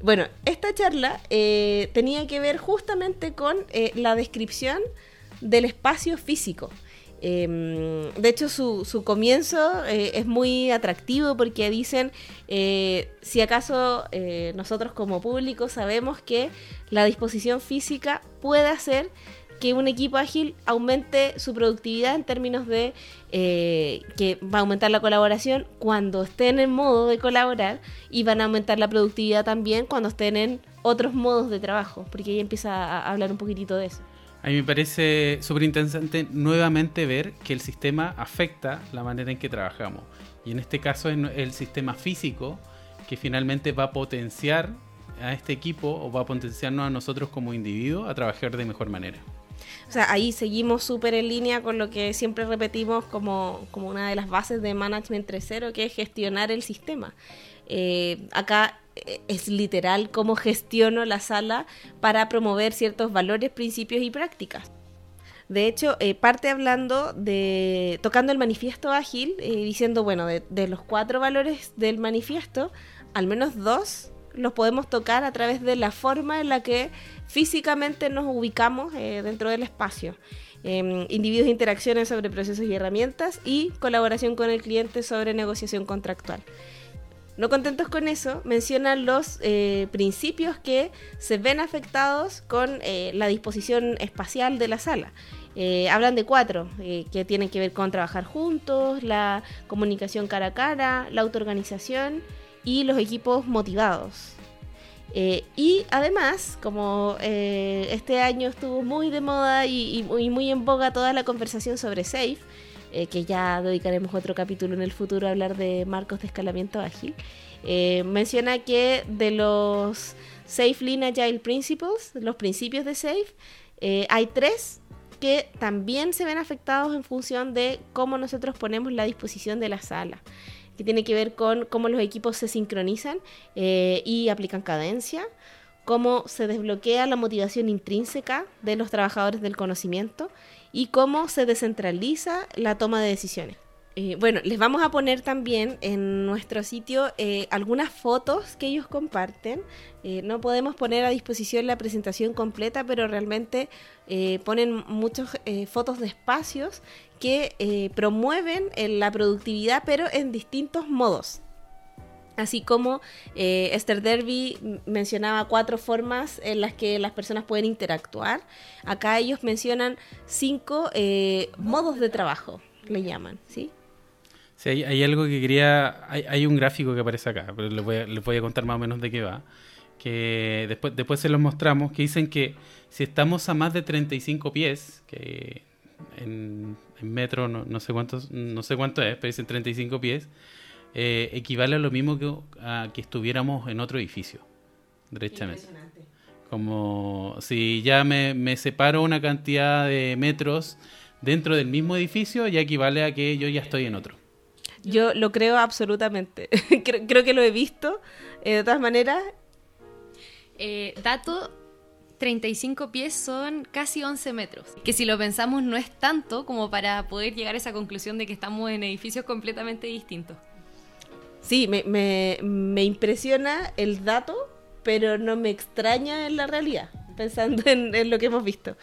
Bueno, esta charla eh, tenía que ver justamente con eh, la descripción del espacio físico. Em, de hecho, su, su comienzo eh, es muy atractivo porque dicen, eh, si acaso eh, nosotros como público sabemos que la disposición física puede hacer que un equipo ágil aumente su productividad en términos de que va a aumentar la colaboración cuando estén en modo de colaborar y van a aumentar la productividad también cuando estén en otros modos de trabajo, porque ella empieza a hablar un poquitito de eso. A mí me parece súper interesante nuevamente ver que el sistema afecta la manera en que trabajamos. Y en este caso es el sistema físico que finalmente va a potenciar a este equipo o va a potenciarnos a nosotros como individuos a trabajar de mejor manera. O sea, ahí seguimos súper en línea con lo que siempre repetimos como, como una de las bases de Management 3.0, que es gestionar el sistema. Eh, acá es literal cómo gestiono la sala para promover ciertos valores, principios y prácticas. De hecho, eh, parte hablando de, tocando el manifiesto ágil, diciendo, bueno, de, los cuatro valores del manifiesto, al menos dos los podemos tocar a través de la forma en la que físicamente nos ubicamos dentro del espacio. Em, individuos interacciones sobre procesos y herramientas y colaboración con el cliente sobre negociación contractual. No contentos con eso, mencionan los eh, principios que se ven afectados con eh, la disposición espacial de la sala. Eh, hablan de cuatro, que tienen que ver con trabajar juntos, la comunicación cara a cara, la autoorganización y los equipos motivados. y además, como este año estuvo muy de moda y, y muy en boga toda la conversación sobre SAFE, eh, que ya dedicaremos otro capítulo en el futuro a hablar de marcos de escalamiento ágil, eh, menciona que de los Safe Lean Agile Principles, los principios de Safe, eh, hay tres que también se ven afectados en función de cómo nosotros ponemos la disposición de la sala que tiene que ver con cómo los equipos se sincronizan y aplican cadencia, cómo se desbloquea la motivación intrínseca de los trabajadores del conocimiento y cómo se descentraliza la toma de decisiones. Eh, bueno, les vamos a poner también en nuestro sitio eh, algunas fotos que ellos comparten. Eh, no podemos poner a disposición la presentación completa, pero realmente ponen muchas fotos de espacios que promueven la productividad, pero en distintos modos. Así como eh, Esther Derby mencionaba cuatro formas en las que las personas pueden interactuar, acá ellos mencionan cinco eh, modos de trabajo, le llaman, ¿sí? Sí, hay, algo que quería, hay, un gráfico que aparece acá, pero les voy, a, les voy a contar más o menos de qué va, que después, después se los mostramos, que dicen que si estamos a más de 35 pies, que en, metro no, no, sé cuántos, no sé cuánto es, pero dicen 35 pies, eh, equivale a lo mismo que, que estuviéramos en otro edificio, derechamente. Como si ya me, me separo una cantidad de metros dentro del mismo edificio, ya equivale a que yo ya estoy en otro. Yo lo creo absolutamente. creo, creo, que lo he visto. Eh, de todas maneras. Eh, dato, 35 pies son casi 11 metros. Que si lo pensamos no es tanto como para poder llegar a esa conclusión de que estamos en edificios completamente distintos. Sí, me, me, me impresiona el dato, pero no me extraña en la realidad, pensando en, lo que hemos visto.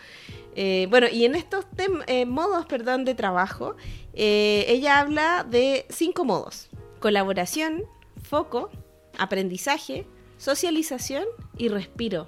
Eh, bueno, y en estos eh, modos perdón, de trabajo, eh, ella habla de cinco modos. Colaboración, foco, aprendizaje, socialización y respiro.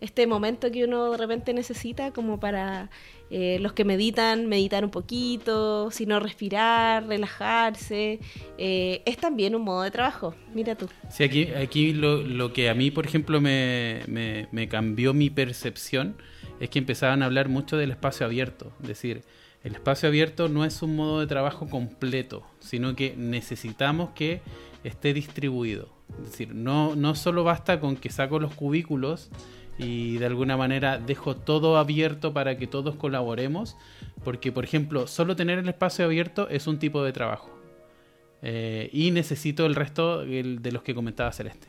Este momento que uno de repente necesita como para eh, los que meditan, meditar un poquito, sino respirar, relajarse, eh, es también un modo de trabajo. Mira tú. Sí, aquí, aquí lo, lo que a mí, por ejemplo, me, me, cambió mi percepción es que empezaban a hablar mucho del espacio abierto. Es decir, el espacio abierto no es un modo de trabajo completo, sino que necesitamos que esté distribuido. Es decir, no, no solo basta con que saco los cubículos y de alguna manera dejo todo abierto para que todos colaboremos, porque por ejemplo, solo tener el espacio abierto es un tipo de trabajo. Eh, y necesito el resto de los que comentaba Celeste.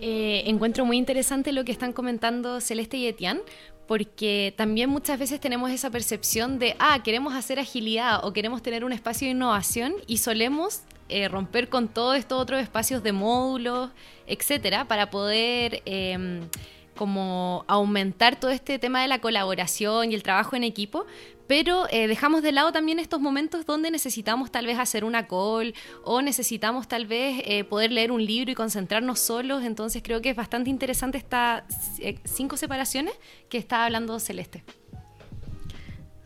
Eh, encuentro muy interesante lo que están comentando Celeste y Etienne, porque también muchas veces tenemos esa percepción de, ah, queremos hacer agilidad o queremos tener un espacio de innovación y solemos eh, romper con todos estos otros espacios de módulos, etcétera, para poder eh, como aumentar todo este tema de la colaboración y el trabajo en equipo, pero eh, dejamos de lado también estos momentos donde necesitamos tal vez hacer una call o necesitamos tal vez eh, poder leer un libro y concentrarnos solos, entonces creo que es bastante interesante estas cinco separaciones que está hablando Celeste.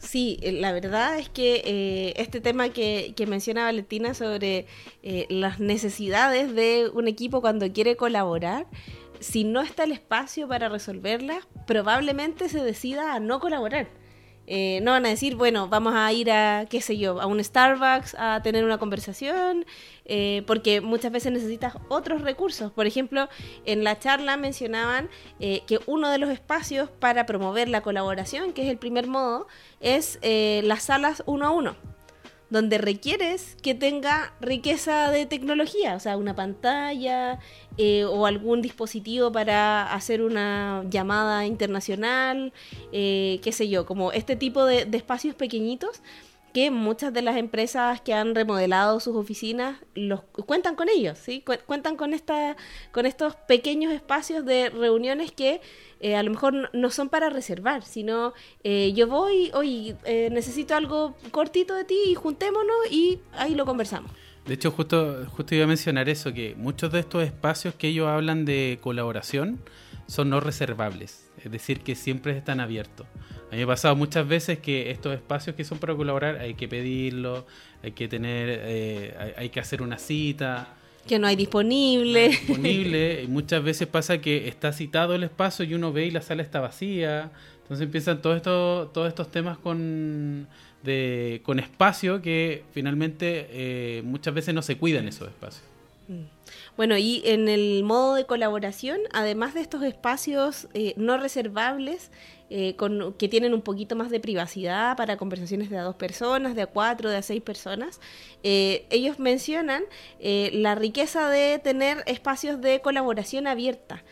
Sí, eh, la verdad es que eh, este tema que, que, menciona Valentina sobre eh, las necesidades de un equipo cuando quiere colaborar, si no está el espacio para resolverlas, probablemente se decida a no colaborar. Eh, no van a decir, bueno, vamos a ir a, qué sé yo, a un Starbucks a tener una conversación, eh, porque muchas veces necesitas otros recursos. Por ejemplo, en la charla mencionaban eh, que uno de los espacios para promover la colaboración, que es el primer modo, es eh, las salas uno a uno donde requieres que tenga riqueza de tecnología, o sea, una pantalla eh, o algún dispositivo para hacer una llamada internacional, eh, qué sé yo, como este tipo de, de espacios pequeñitos que muchas de las empresas que han remodelado sus oficinas los cuentan con ellos, ¿sí? cuentan con esta con estos pequeños espacios de reuniones que eh, a lo mejor no son para reservar, sino eh, yo voy, hoy eh, necesito algo cortito de ti y juntémonos y ahí lo conversamos. De hecho, justo, justo iba a mencionar eso, que muchos de estos espacios que ellos hablan de colaboración son no reservables, es decir, que siempre están abiertos. A mí me ha pasado muchas veces que estos espacios que son para colaborar hay que pedirlo, hay que tener, eh, hay, hay, que hacer una cita. Que no hay disponible. No hay disponible. y muchas veces pasa que está citado el espacio y uno ve y la sala está vacía. Entonces empiezan todos estos, todos estos temas con, de, con espacio que finalmente eh, muchas veces no se cuidan esos espacios. Bueno, y en el modo de colaboración, además de estos espacios eh, no reservables, eh, con, que tienen un poquito más de privacidad para conversaciones de a dos personas, de a cuatro, de a seis personas, eh, ellos mencionan eh, la riqueza de tener espacios de colaboración abierta.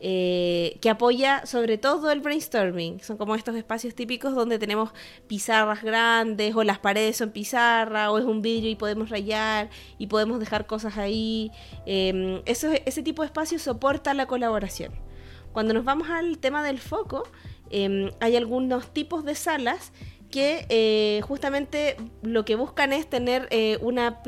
Eh, que apoya sobre todo el brainstorming. Son como estos espacios típicos donde tenemos pizarras grandes o las paredes son pizarra o es un vidrio y podemos rayar y podemos dejar cosas ahí. Eso, ese tipo de espacios soporta la colaboración. Cuando nos vamos al tema del foco, eh, hay algunos tipos de salas que eh, justamente lo que buscan es tener eh, una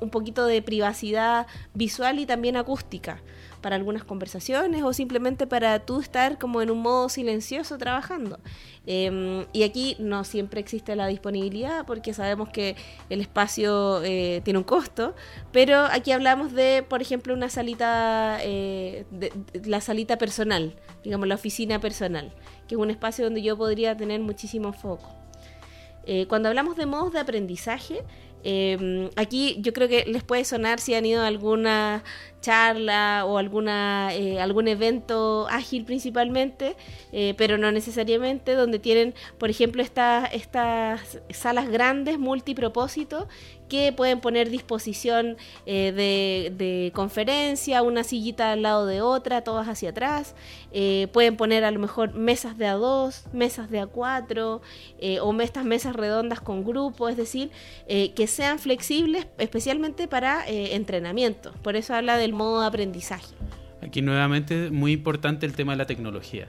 un poquito de privacidad visual y también acústica para algunas conversaciones o simplemente para tú estar como en un modo silencioso trabajando. Eh, y aquí no siempre existe la disponibilidad porque sabemos que el espacio eh, tiene un costo, pero aquí hablamos de, por ejemplo, una salita, eh, la salita personal, digamos la oficina personal, que es un espacio donde yo podría tener muchísimo foco. Eh, cuando hablamos de modos de aprendizaje, eh, aquí yo creo que les puede sonar si han ido alguna charla o alguna, eh, algún evento ágil principalmente, eh, pero no necesariamente, donde tienen, por ejemplo, estas salas grandes multipropósito que pueden poner disposición eh, de, conferencia, una sillita al lado de otra, todas hacia atrás. Eh, pueden poner a lo mejor mesas de a dos, mesas de a cuatro, o estas mesas redondas con grupo, es decir, que sean flexibles especialmente para entrenamiento. Por eso habla del modo de aprendizaje. Aquí nuevamente es muy importante el tema de la tecnología.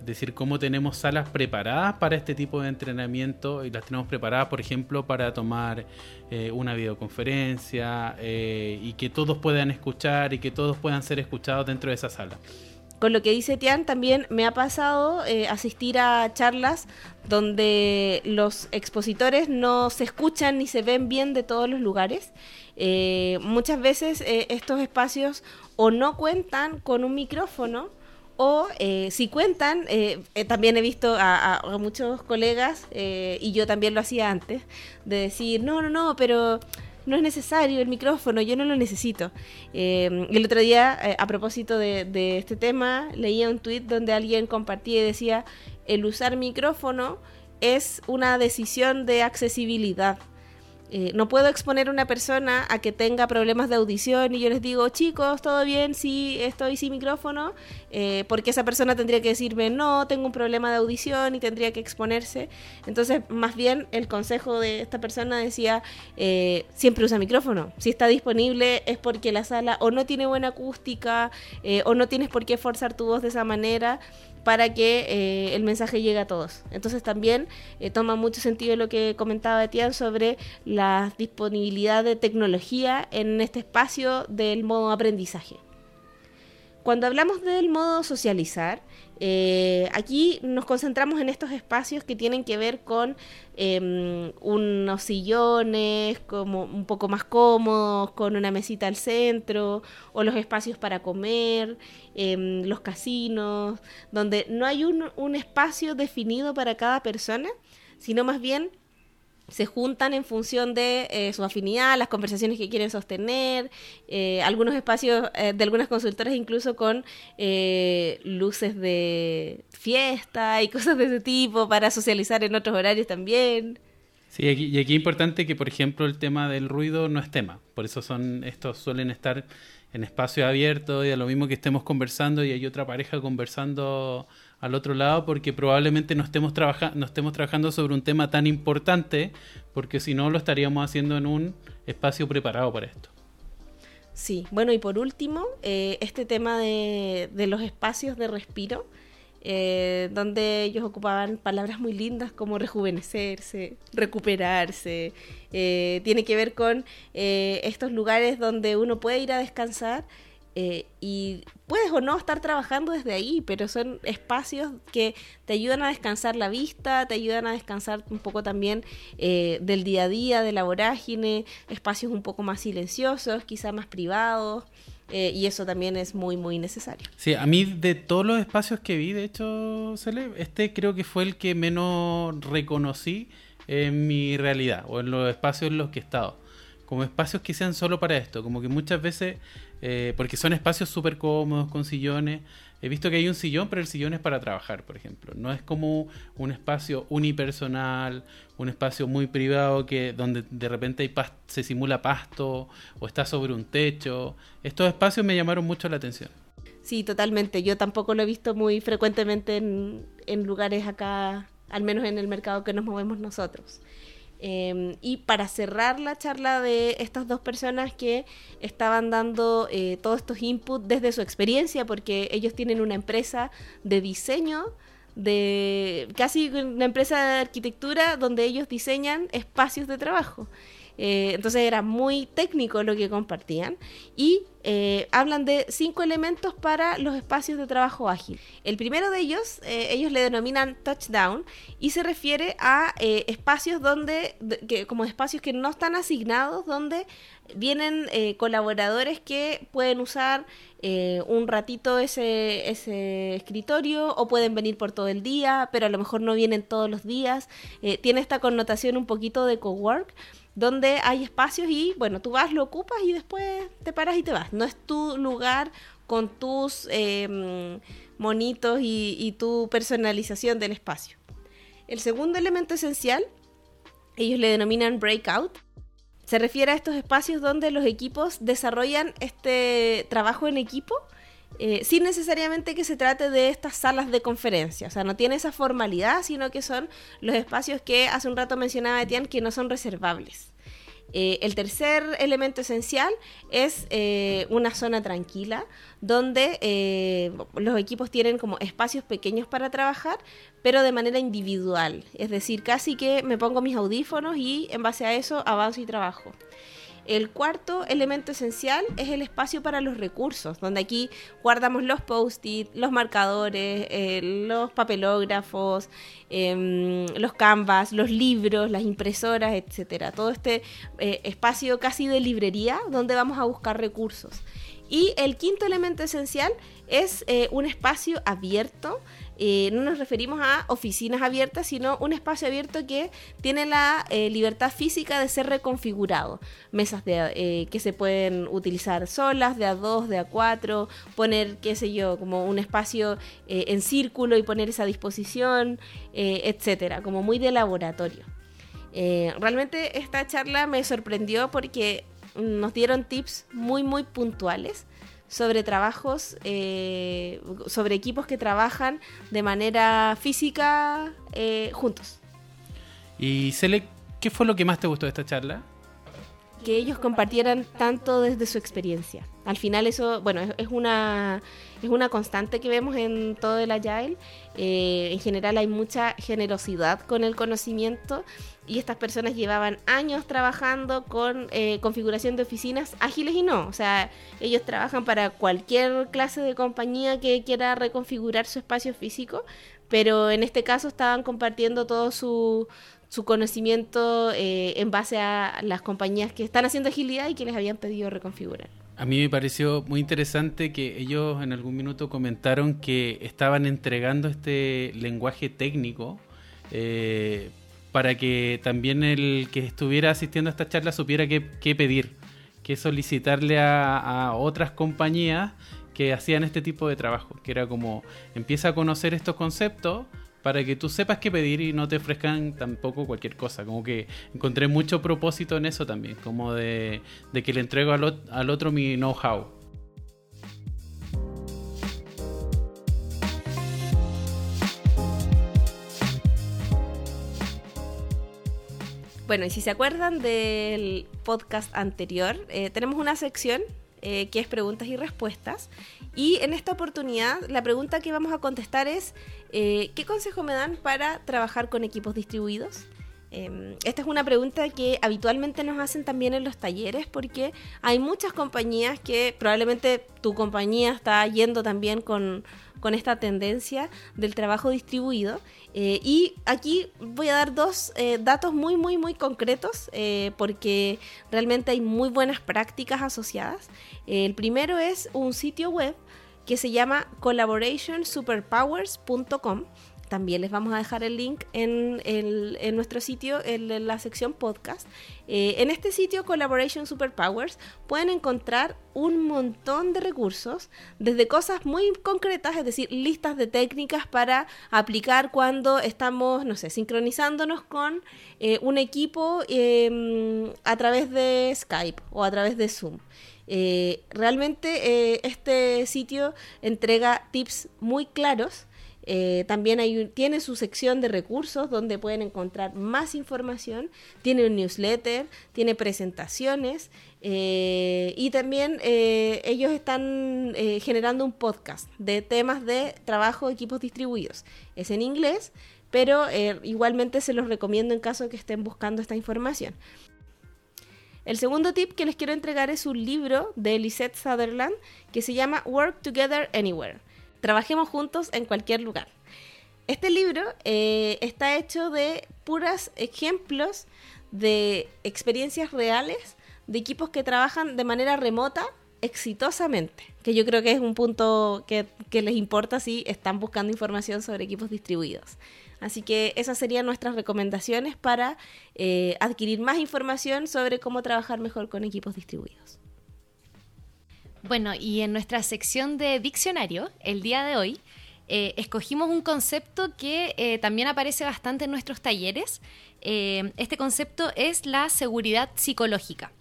Es decir, cómo tenemos salas preparadas para este tipo de entrenamiento y las tenemos preparadas, por ejemplo, para tomar eh, una videoconferencia eh, y que todos puedan escuchar y que todos puedan ser escuchados dentro de esa sala. Con lo que dice Tian, también me ha pasado eh, asistir a charlas donde los expositores no se escuchan ni se ven bien de todos los lugares. muchas veces estos espacios o no cuentan con un micrófono, o eh, si cuentan, eh, eh, también he visto a, muchos colegas, y yo también lo hacía antes, de decir, no, no, no, pero no es necesario el micrófono, yo no lo necesito. el otro día, a propósito de, de, este tema, leía un tweet donde alguien compartía y decía, el usar micrófono es una decisión de accesibilidad. Eh, no puedo exponer a una persona a que tenga problemas de audición y yo les digo, chicos, ¿todo bien? Sí, estoy sin micrófono, eh, porque esa persona tendría que decirme, no, tengo un problema de audición y tendría que exponerse. Entonces, más bien el consejo de esta persona decía, eh, siempre usa micrófono. Si está disponible es porque la sala o no tiene buena acústica o no tienes por qué forzar tu voz de esa manera para que eh, el mensaje llegue a todos. Entonces también eh, toma mucho sentido lo que comentaba Etienne sobre la disponibilidad de tecnología en este espacio del modo aprendizaje. Cuando hablamos del modo socializar, eh, aquí nos concentramos en estos espacios que tienen que ver con em, unos sillones como un poco más cómodos, con una mesita al centro, o los espacios para comer, em, los casinos, donde no hay un espacio definido para cada persona, sino más bien se juntan en función de eh, su afinidad, las conversaciones que quieren sostener, eh, algunos espacios eh, de algunas consultoras incluso con luces de fiesta y cosas de ese tipo para socializar en otros horarios también. Sí, y aquí es importante que, por ejemplo, el tema del ruido no es tema. Por eso son estos suelen estar en espacio abierto y a lo mismo que estemos conversando y hay otra pareja conversando al otro lado porque probablemente no estemos, no estemos trabajando sobre un tema tan importante porque si no lo estaríamos haciendo en un espacio preparado para esto. Sí, bueno y por último, eh, este tema de, de, los espacios de respiro, eh, donde ellos ocupaban palabras muy lindas como rejuvenecerse, recuperarse, eh, tiene que ver con estos lugares donde uno puede ir a descansar eh, y puedes o no estar trabajando desde ahí, pero son espacios que te ayudan a descansar la vista, te ayudan a descansar un poco también eh, del día a día, de la vorágine, espacios un poco más silenciosos, quizá más privados. Eh, y eso también es muy, muy necesario. Sí, a mí de todos los espacios que vi, de hecho, Cele, este creo que fue el que menos reconocí en mi realidad o en los espacios en los que he estado. Como espacios que sean solo para esto, como que muchas veces eh, porque son espacios súper cómodos, con sillones. He visto que hay un sillón, pero el sillón es para trabajar, por ejemplo. No es como un espacio unipersonal, un espacio muy privado que donde de repente hay se simula pasto o está sobre un techo. Estos espacios me llamaron mucho la atención. Sí, totalmente. Yo tampoco lo he visto muy frecuentemente en, en lugares acá, al menos en el mercado que nos movemos nosotros. Em, y para cerrar la charla de estas dos personas que estaban dando eh, todos estos inputs desde su experiencia, porque ellos tienen una empresa de diseño, de casi una empresa de arquitectura donde ellos diseñan espacios de trabajo. Eh, entonces era muy técnico lo que compartían y eh, hablan de cinco elementos para los espacios de trabajo ágil. El primero de ellos, eh, ellos le denominan touchdown y se refiere a espacios donde, que, como espacios que no están asignados, donde vienen colaboradores que pueden usar un ratito ese, ese escritorio o pueden venir por todo el día, pero a lo mejor no vienen todos los días. tiene esta connotación un poquito de cowork donde hay espacios y, bueno, tú vas, lo ocupas y después te paras y te vas. No es tu lugar con tus em, monitos y, y tu personalización del espacio. El segundo elemento esencial, ellos le denominan breakout, se refiere a estos espacios donde los equipos desarrollan este trabajo en equipo eh, sin necesariamente que se trate de estas salas de conferencia. O sea, no tiene esa formalidad, sino que son los espacios que hace un rato mencionaba Etienne que no son reservables. Eh, el tercer elemento esencial es eh, una zona tranquila donde los equipos tienen como espacios pequeños para trabajar, pero de manera individual. Es decir, casi que me pongo mis audífonos y en base a eso avanzo y trabajo. El cuarto elemento esencial es el espacio para los recursos, donde aquí guardamos los post-it, los marcadores, eh, los papelógrafos, em, los canvas, los libros, las impresoras, etcétera. Todo este eh, espacio casi de librería donde vamos a buscar recursos. Y el quinto elemento esencial es eh, un espacio abierto eh, no nos referimos a oficinas abiertas, sino un espacio abierto que tiene la eh, libertad física de ser reconfigurado. Mesas eh, que se pueden utilizar solas, de a dos, de a cuatro, poner, qué sé yo, como un espacio en círculo y poner esa disposición, etcétera, como muy de laboratorio. realmente esta charla me sorprendió porque nos dieron tips muy, muy puntuales sobre trabajos, eh, sobre equipos que trabajan de manera física eh, juntos. Y Cele, ¿qué fue lo que más te gustó de esta charla? Que ellos compartieran tanto desde su experiencia. Al final eso, bueno, es, una, es una constante que vemos en todo el Agile. Eh, en general hay mucha generosidad con el conocimiento y estas personas llevaban años trabajando con eh, configuración de oficinas ágiles y no. O sea, ellos trabajan para cualquier clase de compañía que quiera reconfigurar su espacio físico, pero en este caso estaban compartiendo todo su, su conocimiento eh, en base a las compañías que están haciendo agilidad y que les habían pedido reconfigurar. A mí me pareció muy interesante que ellos en algún minuto comentaron que estaban entregando este lenguaje técnico eh, para que también el que estuviera asistiendo a esta charla supiera qué, pedir, qué solicitarle a, otras compañías que hacían este tipo de trabajo, que era como empieza a conocer estos conceptos para que tú sepas qué pedir y no te ofrezcan tampoco cualquier cosa. Como que encontré mucho propósito en eso también, como de, que le entrego al, al otro mi know-how. Bueno, y si se acuerdan del podcast anterior, eh, tenemos una sección eh, que es preguntas y respuestas. Y en esta oportunidad, la pregunta que vamos a contestar es, eh, ¿qué consejo me dan para trabajar con equipos distribuidos? Em, esta es una pregunta que habitualmente nos hacen también en los talleres porque hay muchas compañías que probablemente tu compañía está yendo también con con esta tendencia del trabajo distribuido. Eh, y aquí voy a dar dos eh, datos muy, muy, muy concretos eh, porque realmente hay muy buenas prácticas asociadas. el primero es un sitio web que se llama collaborationsuperpowers.com también les vamos a dejar el link en, nuestro sitio, en, la sección podcast. Eh, en este sitio Collaboration Superpowers pueden encontrar un montón de recursos, desde cosas muy concretas, es decir, listas de técnicas para aplicar cuando estamos, no sé, sincronizándonos con eh, un equipo em, a través de Skype o a través de Zoom. Eh, realmente este sitio entrega tips muy claros eh, también hay, tiene su sección de recursos donde pueden encontrar más información. Tiene un newsletter, tiene presentaciones eh, y también eh, ellos están generando un podcast de temas de trabajo de equipos distribuidos. Es en inglés, pero igualmente se los recomiendo en caso de que estén buscando esta información. El segundo tip que les quiero entregar es un libro de Lisette Sutherland que se llama Work Together Anywhere Trabajemos juntos en cualquier lugar. Este libro eh, está hecho de puros ejemplos de experiencias reales de equipos que trabajan de manera remota exitosamente, que yo creo que es un punto que, les importa si están buscando información sobre equipos distribuidos. Así que esas serían nuestras recomendaciones para eh, adquirir más información sobre cómo trabajar mejor con equipos distribuidos. Bueno, y en nuestra sección de diccionario, el día de hoy, eh, escogimos un concepto que eh, también aparece bastante en nuestros talleres. este concepto es la seguridad psicológica.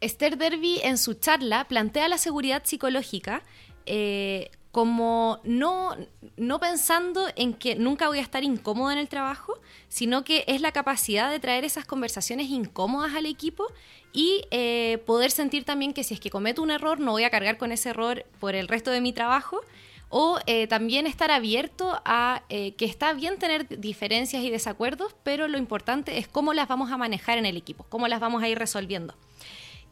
Esther Derby en su charla plantea la seguridad psicológica eh, como no, no pensando en que nunca voy a estar incómodo en el trabajo, sino que es la capacidad de traer esas conversaciones incómodas al equipo y eh, poder sentir también que si es que cometo un error no voy a cargar con ese error por el resto de mi trabajo o eh, también estar abierto a que está bien tener diferencias y desacuerdos, pero lo importante es cómo las vamos a manejar en el equipo, cómo las vamos a ir resolviendo.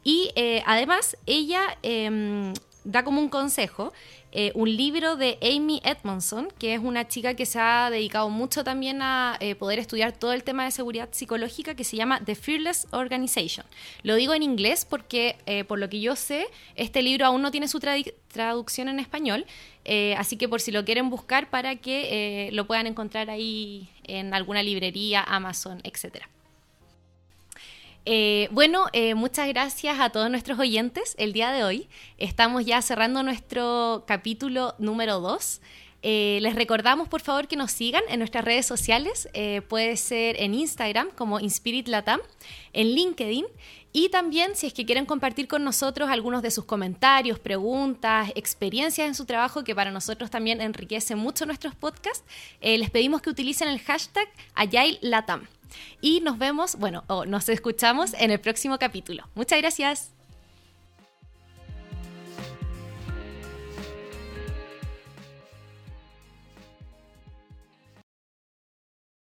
Y eh, además ella em, da como un consejo eh, un libro de Amy Edmondson, que es una chica que se ha dedicado mucho también a eh, poder estudiar todo el tema de seguridad psicológica, que se llama The Fearless Organization. Lo digo en inglés porque, por lo que yo sé, este libro aún no tiene su traducción en español, así que por si lo quieren buscar para que lo puedan encontrar ahí en alguna librería, Amazon, etcétera. Eh, bueno, eh, muchas gracias a todos nuestros oyentes el día de hoy. Estamos ya cerrando nuestro capítulo número 2. Eh, les recordamos por favor que nos sigan en nuestras redes sociales, puede ser en Instagram como Inspirit Latam, en LinkedIn y también si es que quieren compartir con nosotros algunos de sus comentarios, preguntas, experiencias en su trabajo que para nosotros también enriquece mucho nuestros podcasts, les pedimos que utilicen el hashtag Latam. Y nos vemos, bueno, o nos escuchamos en el próximo capítulo. Muchas gracias.